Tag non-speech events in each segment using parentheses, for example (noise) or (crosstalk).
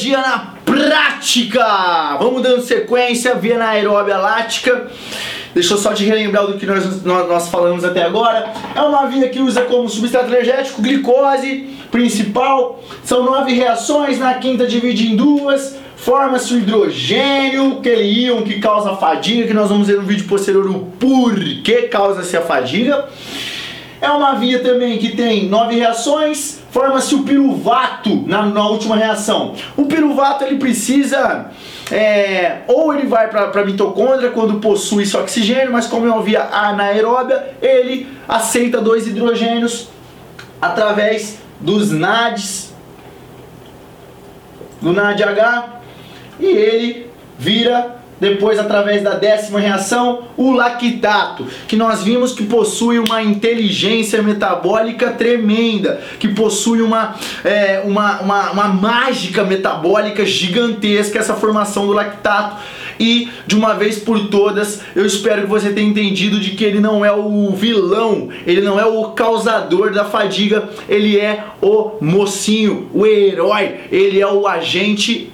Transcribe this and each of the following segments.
na prática! Vamos dando sequência, via anaeróbia lática. Deixa eu só te relembrar do que nós, nós, nós, falamos até agora. É uma via que usa como substrato energético glicose principal. São nove reações, na quinta divide em duas. Forma-se o hidrogênio, aquele íon que causa fadiga, que nós vamos ver no vídeo posterior o porquê causa-se a fadiga. É uma via também que tem nove reações, forma-se o piruvato na, na, última reação. O piruvato ele precisa, é, ou ele vai para a mitocôndria quando possui esse oxigênio, mas como é uma via anaeróbia, ele aceita dois hidrogênios através dos NADs, do NADH, e ele vira depois através da décima reação, o lactato, que nós vimos que possui uma inteligência metabólica tremenda, que possui uma, é, uma, uma, uma mágica metabólica gigantesca, essa formação do lactato. E de uma vez por todas, eu espero que você tenha entendido de que ele não é o vilão, ele não é o causador da fadiga, ele é o mocinho, o herói, ele é o agente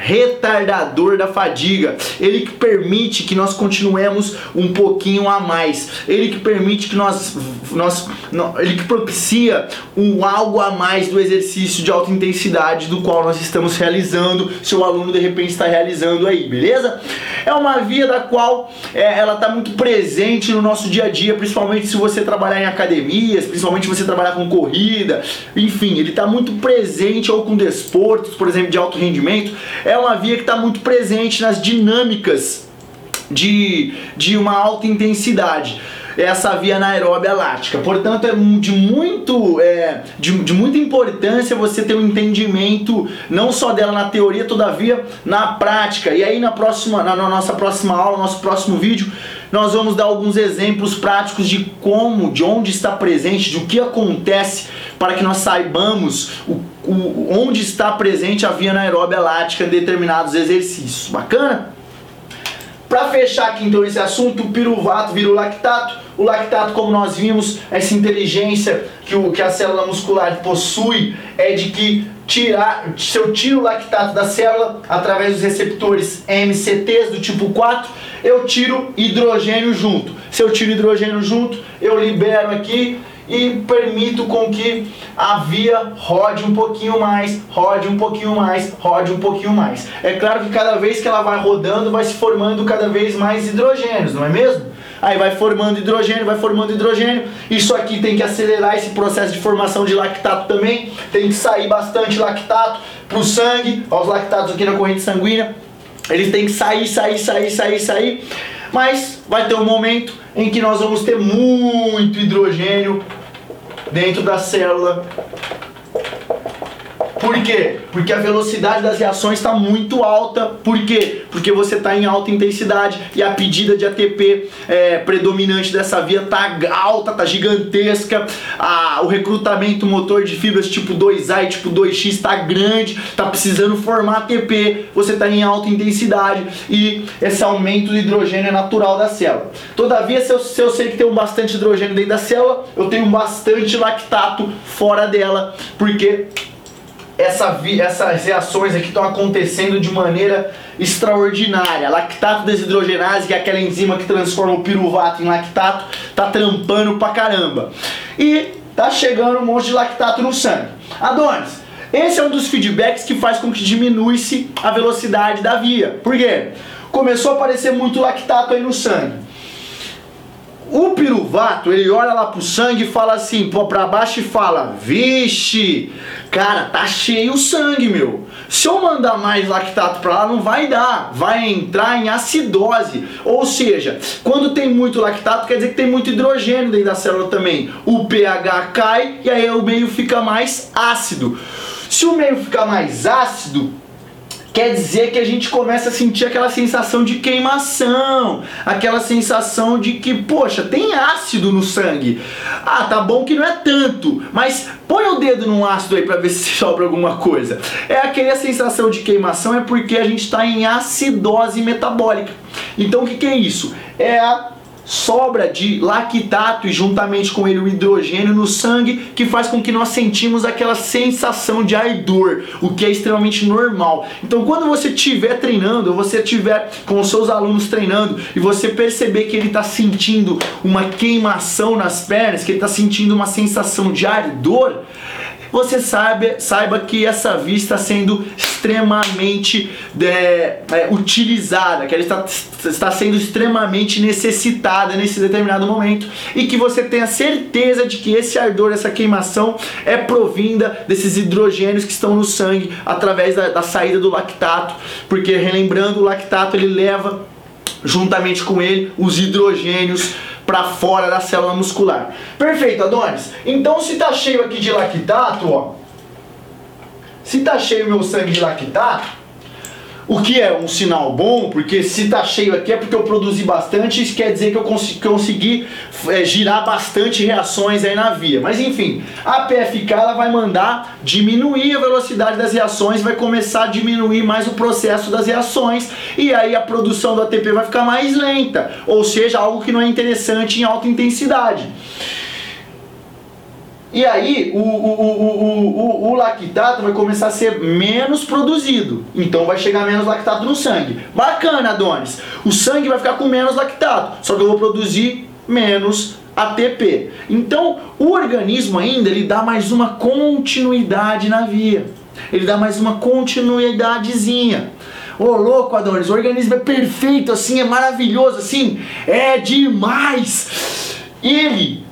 retardador da fadiga, ele que permite que nós continuemos um pouquinho a mais, ele que permite que nós, nós ele que propicia um algo a mais do exercício de alta intensidade do qual nós estamos realizando, seu aluno de repente está realizando aí, beleza? É uma via da qual é, ela está muito presente no nosso dia a dia, principalmente se você trabalhar em academias, principalmente se você trabalhar com corrida, enfim, ele está muito presente ou com desportos, por exemplo, de alto rendimento uma via que está muito presente nas dinâmicas de, de uma alta intensidade essa via anaeróbia lática. Portanto, é de, muito, é, de, de, muita importância você ter um entendimento não só dela na teoria, todavia na prática. E aí na próxima, na, na nossa próxima aula, nosso próximo vídeo, nós vamos dar alguns exemplos práticos de como, de onde está presente, de o que acontece para que nós saibamos o, o, onde está presente a via anaeróbia lática em determinados exercícios. Bacana? Para fechar aqui então esse assunto, o piruvato vira o lactato. O lactato, como nós vimos, essa inteligência que, o, que a célula muscular possui é de que tirar, se eu tiro o lactato da célula através dos receptores MCTs do tipo 4, eu tiro hidrogênio junto. Se eu tiro hidrogênio junto, eu libero aqui e permito com que a via rode um pouquinho mais, rode um pouquinho mais, rode um pouquinho mais. É claro que cada vez que ela vai rodando, vai se formando cada vez mais hidrogênios, não é mesmo? Aí vai formando hidrogênio, vai formando hidrogênio. Isso aqui tem que acelerar esse processo de formação de lactato também. Tem que sair bastante lactato para o sangue. Olha os lactatos aqui na corrente sanguínea. Eles têm que sair, sair, sair, sair, sair. Mas vai ter um momento em que nós vamos ter muito hidrogênio dentro da célula por quê? Porque a velocidade das reações está muito alta. Por quê? Porque você está em alta intensidade e a pedida de ATP é, predominante dessa via está alta, está gigantesca. A, o recrutamento motor de fibras tipo 2A e tipo 2X está grande, está precisando formar ATP. Você está em alta intensidade e esse aumento do hidrogênio é natural da célula. Todavia, se eu, se eu sei que tem bastante hidrogênio dentro da célula, eu tenho bastante lactato fora dela, porque essa, essas reações aqui estão acontecendo de maneira extraordinária. Lactato desidrogenase, que é aquela enzima que transforma o piruvato em lactato, tá trampando pra caramba. E tá chegando um monte de lactato no sangue. Adonis, esse é um dos feedbacks que faz com que diminui-se a velocidade da via. Por quê? Começou a aparecer muito lactato aí no sangue. O piruvato, ele olha lá pro sangue e fala assim, pô, pra baixo e fala, vixe, cara, tá cheio o sangue, meu. Se eu mandar mais lactato pra lá, não vai dar, vai entrar em acidose. Ou seja, quando tem muito lactato, quer dizer que tem muito hidrogênio dentro da célula também. O pH cai e aí o meio fica mais ácido. Se o meio ficar mais ácido, quer dizer que a gente começa a sentir aquela sensação de queimação, aquela sensação de que, poxa, tem ácido no sangue. Ah, tá bom que não é tanto, mas põe o dedo num ácido aí para ver (laughs) se sobra alguma coisa. É aquela sensação de queimação é porque a gente está em acidose metabólica. Então o que, que é isso? É a sobra de lactato e juntamente com ele o hidrogênio no sangue que faz com que nós sentimos aquela sensação de ardor, o que é extremamente normal. Então, quando você estiver treinando, ou você estiver com os seus alunos treinando e você perceber que ele está sentindo uma queimação nas pernas, que ele está sentindo uma sensação de ardor, você sabe, saiba que essa via está sendo extremamente é, é, utilizada, que ela está, está sendo extremamente necessitada nesse determinado momento e que você tenha certeza de que esse ardor, essa queimação é provinda desses hidrogênios que estão no sangue através da, da saída do lactato, porque relembrando, o lactato ele leva juntamente com ele os hidrogênios para fora da célula muscular. Perfeito, Adonis. Então se tá cheio aqui de lactato, ó. Se tá cheio meu sangue de lactato, o que é um sinal bom, porque se tá cheio aqui é porque eu produzi bastante, isso quer dizer que eu consegui, consegui é, girar bastante reações aí na via. Mas enfim, a PFK ela vai mandar diminuir a velocidade das reações, vai começar a diminuir mais o processo das reações, e aí a produção do ATP vai ficar mais lenta, ou seja, algo que não é interessante em alta intensidade. E aí o, o, o, o, lactato vai começar a ser menos produzido. Então vai chegar menos lactato no sangue. Bacana, Adonis. O sangue vai ficar com menos lactato. Só que eu vou produzir menos ATP. Então o organismo ainda ele dá mais uma continuidade na via. Ele dá mais uma continuidadezinha. Ô oh, louco, Adonis, o organismo é perfeito assim, é maravilhoso assim, é demais. Ele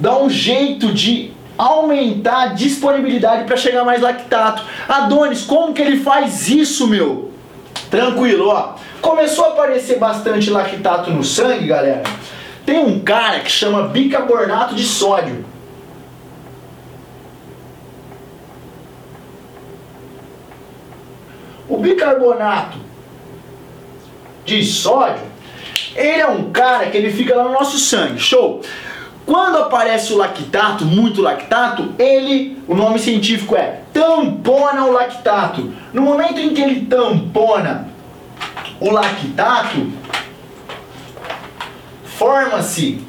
dá um jeito de aumentar a disponibilidade para chegar mais lactato. Adonis, como que ele faz isso, meu? Tranquilo, ó. Começou a aparecer bastante lactato no sangue, galera. Tem um cara que chama bicarbonato de sódio. O bicarbonato de sódio, ele é um cara que ele fica lá no nosso sangue. Show. Aparece o lactato, muito lactato, ele, o nome científico é tampona o lactato. No momento em que ele tampona o lactato, forma-se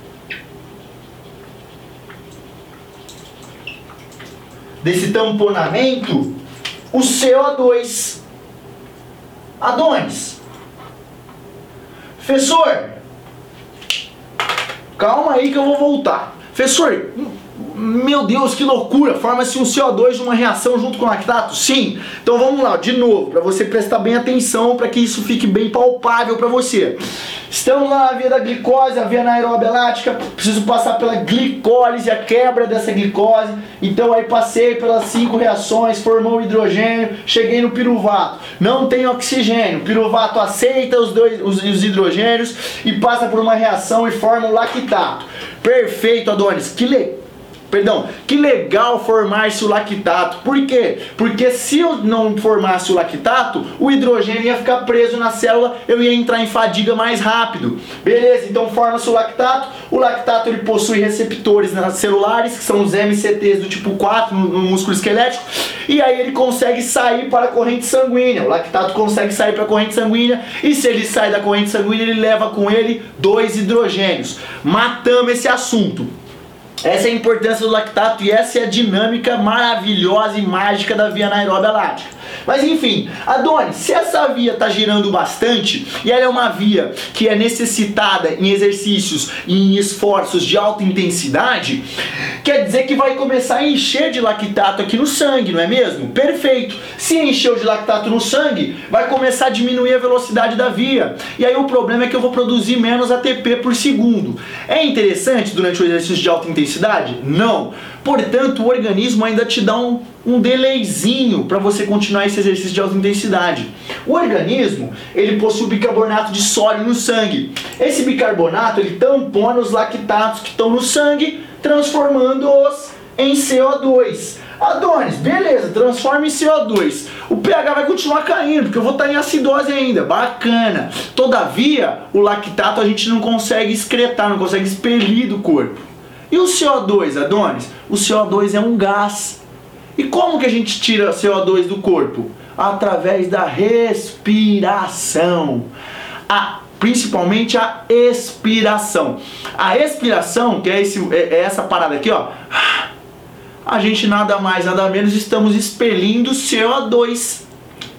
desse tamponamento o CO2. Adonis. Professor, Calma aí que eu vou voltar. Professor, meu Deus, que loucura! Forma-se um CO2 de uma reação junto com lactato? Sim. Então vamos lá, de novo, para você prestar bem atenção, para que isso fique bem palpável para você. Estamos lá na via da glicose, a via anaeróbia lática, preciso passar pela glicólise, a quebra dessa glicose. Então aí passei pelas cinco reações, formou hidrogênio, cheguei no piruvato. Não tem oxigênio, o piruvato aceita os, dois, os, os hidrogênios e passa por uma reação e forma o lactato. Perfeito, Adonis. Que legal Perdão, que legal formar-se o lactato. Por quê? Porque se eu não formasse o lactato, o hidrogênio ia ficar preso na célula, eu ia entrar em fadiga mais rápido. Beleza, então forma-se o lactato. O lactato ele possui receptores celulares, que são os MCTs do tipo 4 no, músculo esquelético, e aí ele consegue sair para a corrente sanguínea. O lactato consegue sair para a corrente sanguínea, e se ele sai da corrente sanguínea, ele leva com ele dois hidrogênios. Matamos esse assunto. Essa é a importância do lactato e essa é a dinâmica maravilhosa e mágica da via anaeróbia lática. Mas enfim, Adonis, se essa via está girando bastante e ela é uma via que é necessitada em exercícios e em esforços de alta intensidade, quer dizer que vai começar a encher de lactato aqui no sangue, não é mesmo? Perfeito. Se encheu de lactato no sangue, vai começar a diminuir a velocidade da via. E aí o problema é que eu vou produzir menos ATP por segundo. É interessante durante o exercício de alta intensidade intensidade? Não. Portanto, o organismo ainda te dá um, um delayzinho para você continuar esse exercício de alta intensidade. O organismo, ele possui bicarbonato de sódio no sangue. Esse bicarbonato, ele tampona os lactatos que estão no sangue, transformando-os em CO2. Adonis, beleza, transforma em CO2. O pH vai continuar caindo, porque eu vou estar em acidose ainda. Bacana. Todavia, o lactato a gente não consegue excretar, não consegue expelir do corpo. E o CO2, Adonis? O CO2 é um gás. E como que a gente tira CO2 do corpo? Através da respiração. A principalmente a expiração. A expiração, que é, esse, é, é essa parada aqui, ó. A gente nada mais, nada menos estamos expelindo CO2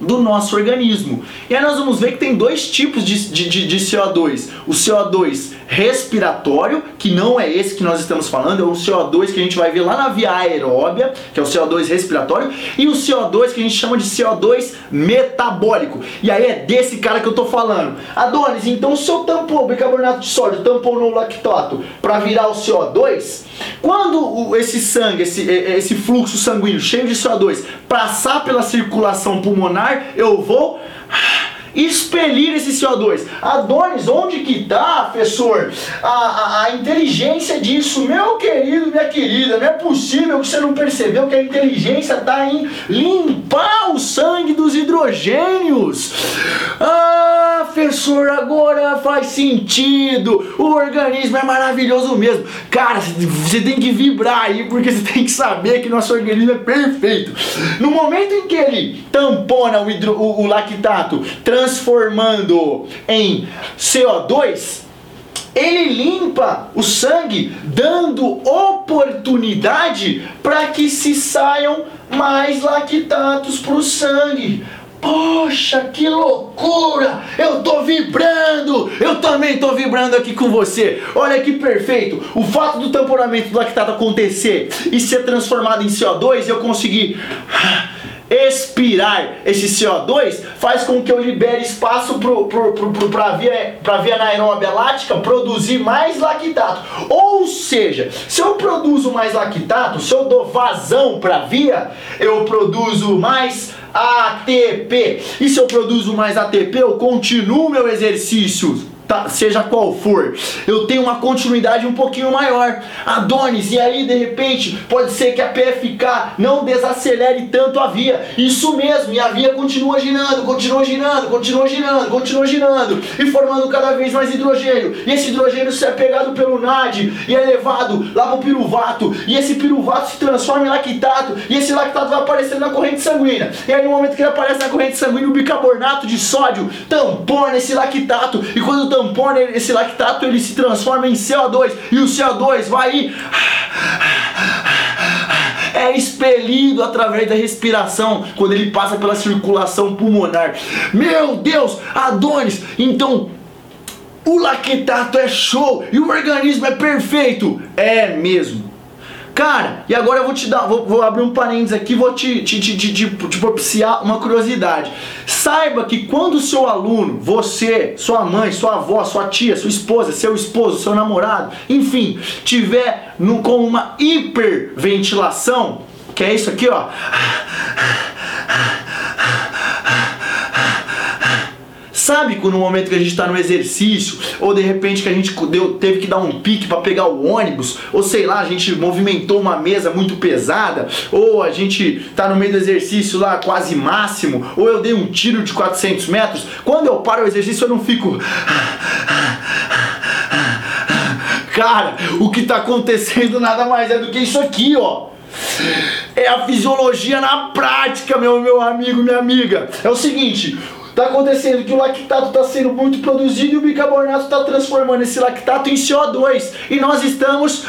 do nosso organismo. E aí nós vamos ver que tem dois tipos de, de, de, CO2. O CO2 respiratório, que não é esse que nós estamos falando, é o CO2 que a gente vai ver lá na via aeróbia, que é o CO2 respiratório, e o CO2 que a gente chama de CO2 metabólico. E aí é desse cara que eu tô falando. Adonis, então se eu tampou o bicarbonato de sódio, tampou no lactato para virar o CO2, quando esse sangue, esse, esse fluxo sanguíneo cheio de CO2 passar pela circulação pulmonar, eu vou expelir esse CO2. Adonis, onde que tá, professor, a, a, a, inteligência disso? Meu querido, minha querida, não é possível que você não percebeu que a inteligência está em limpar o sangue dos hidrogênios. Ah, professor, agora faz sentido. O organismo é maravilhoso mesmo. Cara, você tem que vibrar aí, porque você tem que saber que nosso organismo é perfeito. No momento em que ele tampona o, hidro, o, o lactato, trans transformando em CO2, ele limpa o sangue, dando oportunidade para que se saiam mais lactatos para o sangue. Poxa, que loucura! Eu tô vibrando! Eu também tô vibrando aqui com você. Olha que perfeito! O fato do tamponamento do lactato acontecer e ser transformado em CO2, eu consegui expirar esse CO2 faz com que eu libere espaço para a via, pra via anaeróbia lática produzir mais lactato. Ou seja, se eu produzo mais lactato, se eu dou vazão para a via, eu produzo mais ATP. E se eu produzo mais ATP, eu continuo meu exercício Tá, seja qual for, eu tenho uma continuidade um pouquinho maior. Adonis, e aí de repente pode ser que a PFK não desacelere tanto a via. Isso mesmo, e a via continua girando, continua girando, continua girando, continua girando e formando cada vez mais hidrogênio. E esse hidrogênio é pegado pelo NAD e é levado lá pro piruvato, e esse piruvato se transforma em lactato, e esse lactato vai aparecendo na corrente sanguínea. E aí no momento que ele aparece na corrente sanguínea, o bicarbonato de sódio tampona esse lactato, e quando tampona esse lactato, ele se transforma em CO2 e o CO2 vai é expelido através da respiração quando ele passa pela circulação pulmonar. Meu Deus, Adonis, então o lactato é show e o organismo é perfeito. É mesmo. Cara, e agora eu vou te dar, vou, vou abrir um parênteses aqui, vou te, te, te, te, te propiciar uma curiosidade. Saiba que quando o seu aluno, você, sua mãe, sua avó, sua tia, sua esposa, seu esposo, seu namorado, enfim, tiver no, com uma hiperventilação, que é isso aqui, ó Sabe quando no momento que a gente está no exercício, ou de repente que a gente deu, teve que dar um pique para pegar o ônibus, ou sei lá, a gente movimentou uma mesa muito pesada, ou a gente está no meio do exercício lá quase máximo, ou eu dei um tiro de 400 metros, quando eu paro o exercício eu não fico. Cara, o que está acontecendo nada mais é do que isso aqui, ó. É a fisiologia na prática, meu, meu amigo, minha amiga. É o seguinte, Está acontecendo que o lactato está sendo muito produzido e o bicarbonato está transformando esse lactato em CO2. E nós estamos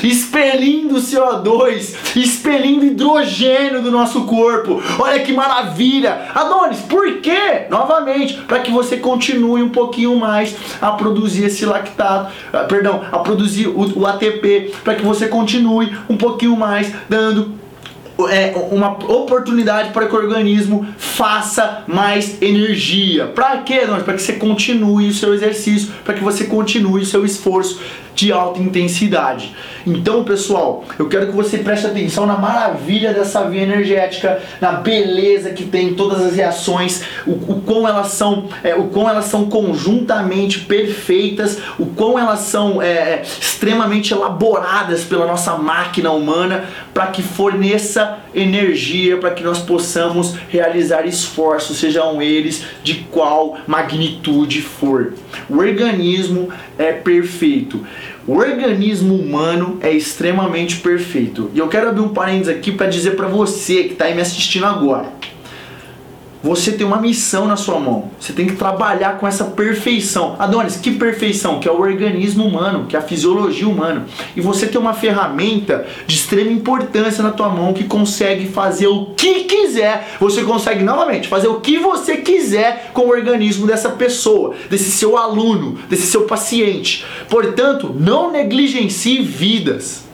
expelindo CO2, expelindo hidrogênio do nosso corpo. Olha que maravilha! Adonis, por quê? Novamente, para que você continue um pouquinho mais a produzir esse lactato, ah, perdão, a produzir o, o ATP, para que você continue um pouquinho mais dando é, uma oportunidade para que o organismo faça mais energia. Para quê? Para que você continue o seu exercício, para que você continue o seu esforço de alta intensidade. Então, pessoal, eu quero que você preste atenção na maravilha dessa via energética, na beleza que tem todas as reações, o, o quão elas são, é, o quão elas são conjuntamente perfeitas, o quão elas são é, é extremamente elaboradas pela nossa máquina humana para que forneça energia para que nós possamos realizar esforços, sejam eles de qual magnitude for. O organismo é perfeito. O organismo humano é extremamente perfeito. E eu quero abrir um parênteses aqui para dizer para você que está aí me assistindo agora. Você tem uma missão na sua mão. Você tem que trabalhar com essa perfeição. Adonis, que perfeição? Que é o organismo humano, que é a fisiologia humana. E você tem uma ferramenta de extrema importância na tua mão que consegue fazer o que quiser. Você consegue novamente fazer o que você quiser com o organismo dessa pessoa, desse seu aluno, desse seu paciente. Portanto, não negligencie vidas.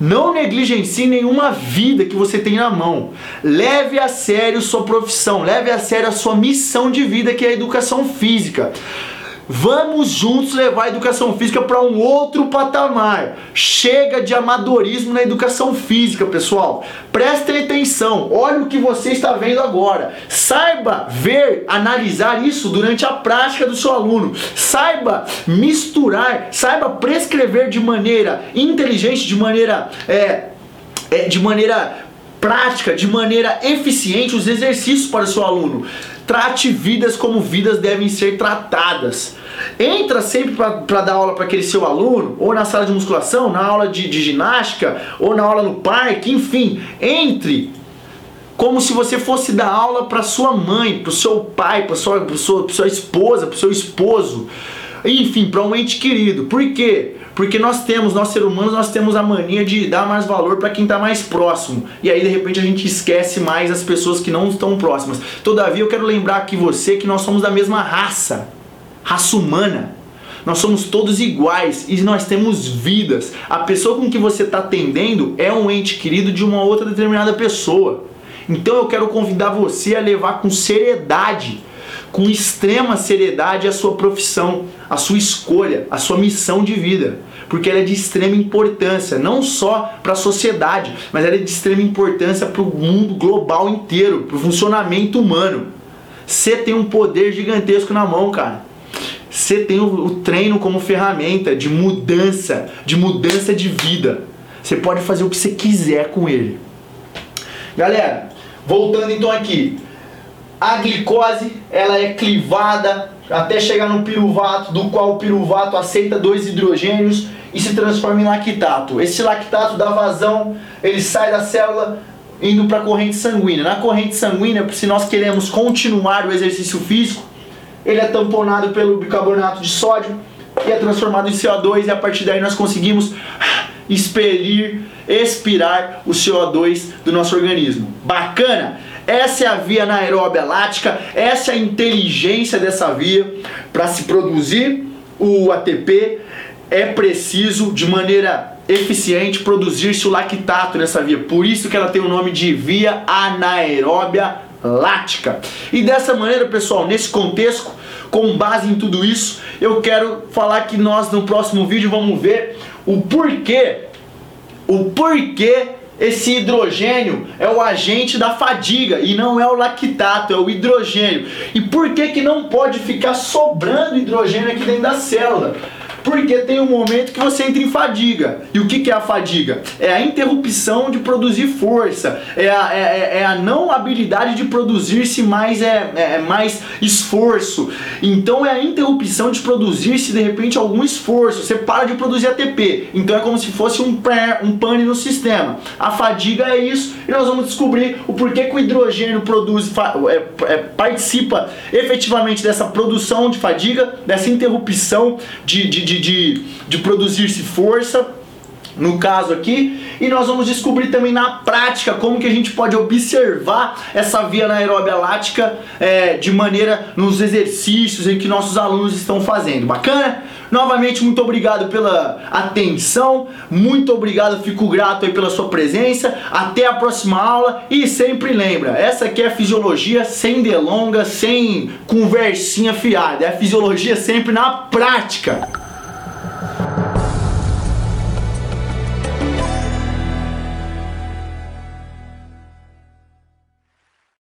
Não negligencie nenhuma vida que você tem na mão. Leve a sério sua profissão, leve a sério a sua missão de vida, que é a educação física. Vamos juntos levar a educação física para um outro patamar. Chega de amadorismo na educação física, pessoal. Prestem atenção. Olha o que você está vendo agora. Saiba ver, analisar isso durante a prática do seu aluno. Saiba misturar, saiba prescrever de maneira inteligente, de maneira é, é, de maneira prática, de maneira eficiente os exercícios para o seu aluno. Trate vidas como vidas devem ser tratadas. Entra sempre para dar aula para aquele seu aluno, ou na sala de musculação, na aula de, de ginástica, ou na aula no parque, enfim. Entre como se você fosse dar aula para sua mãe, para o seu pai, para sua, sua, sua esposa, para o seu esposo, enfim, para um ente querido. Por quê? Porque nós temos, nós seres humanos, nós temos a mania de dar mais valor para quem está mais próximo. E aí de repente a gente esquece mais as pessoas que não estão próximas. Todavia eu quero lembrar aqui você que nós somos da mesma raça, raça humana. Nós somos todos iguais e nós temos vidas. A pessoa com que você está atendendo é um ente querido de uma outra determinada pessoa. Então eu quero convidar você a levar com seriedade com extrema seriedade a sua profissão, a sua escolha, a sua missão de vida, porque ela é de extrema importância, não só para a sociedade, mas ela é de extrema importância para o mundo global inteiro, para o funcionamento humano. Você tem um poder gigantesco na mão, cara. Você tem o, o treino como ferramenta de mudança, de mudança de vida. Você pode fazer o que você quiser com ele. Galera, voltando então aqui, a glicose ela é clivada até chegar no piruvato, do qual o piruvato aceita dois hidrogênios e se transforma em lactato. Esse lactato dá vazão, ele sai da célula indo para a corrente sanguínea. Na corrente sanguínea, se nós queremos continuar o exercício físico, ele é tamponado pelo bicarbonato de sódio e é transformado em CO2 e a partir daí nós conseguimos expelir, expirar o CO2 do nosso organismo. Bacana? Essa é a via anaeróbia lática, essa é a inteligência dessa via para se produzir o ATP. É preciso de maneira eficiente produzir-se o lactato nessa via. Por isso que ela tem o nome de via anaeróbia lática. E dessa maneira, pessoal, nesse contexto, com base em tudo isso, eu quero falar que nós no próximo vídeo vamos ver o porquê, o porquê esse hidrogênio é o agente da fadiga e não é o lactato, é o hidrogênio. E por que que não pode ficar sobrando hidrogênio aqui dentro da célula? Porque tem um momento que você entra em fadiga. E o que, que é a fadiga? É a interrupção de produzir força, é a, é, é, é a não habilidade de produzir-se mais, é, é, é, mais esforço. Então é a interrupção de produzir-se de repente algum esforço. Você para de produzir ATP. Então é como se fosse um, um pane no sistema. A fadiga é isso e nós vamos descobrir o porquê que o hidrogênio produz, é, é, participa efetivamente dessa produção de fadiga, dessa interrupção de, de de, de, de produzir-se força, no caso aqui, e nós vamos descobrir também na prática como que a gente pode observar essa via anaeróbia lática é, de maneira nos exercícios em que nossos alunos estão fazendo. Bacana? Novamente, muito obrigado pela atenção, muito obrigado, fico grato aí pela sua presença. Até a próxima aula e sempre lembra, essa aqui é a fisiologia sem delongas, sem conversinha fiada, é a fisiologia sempre na prática.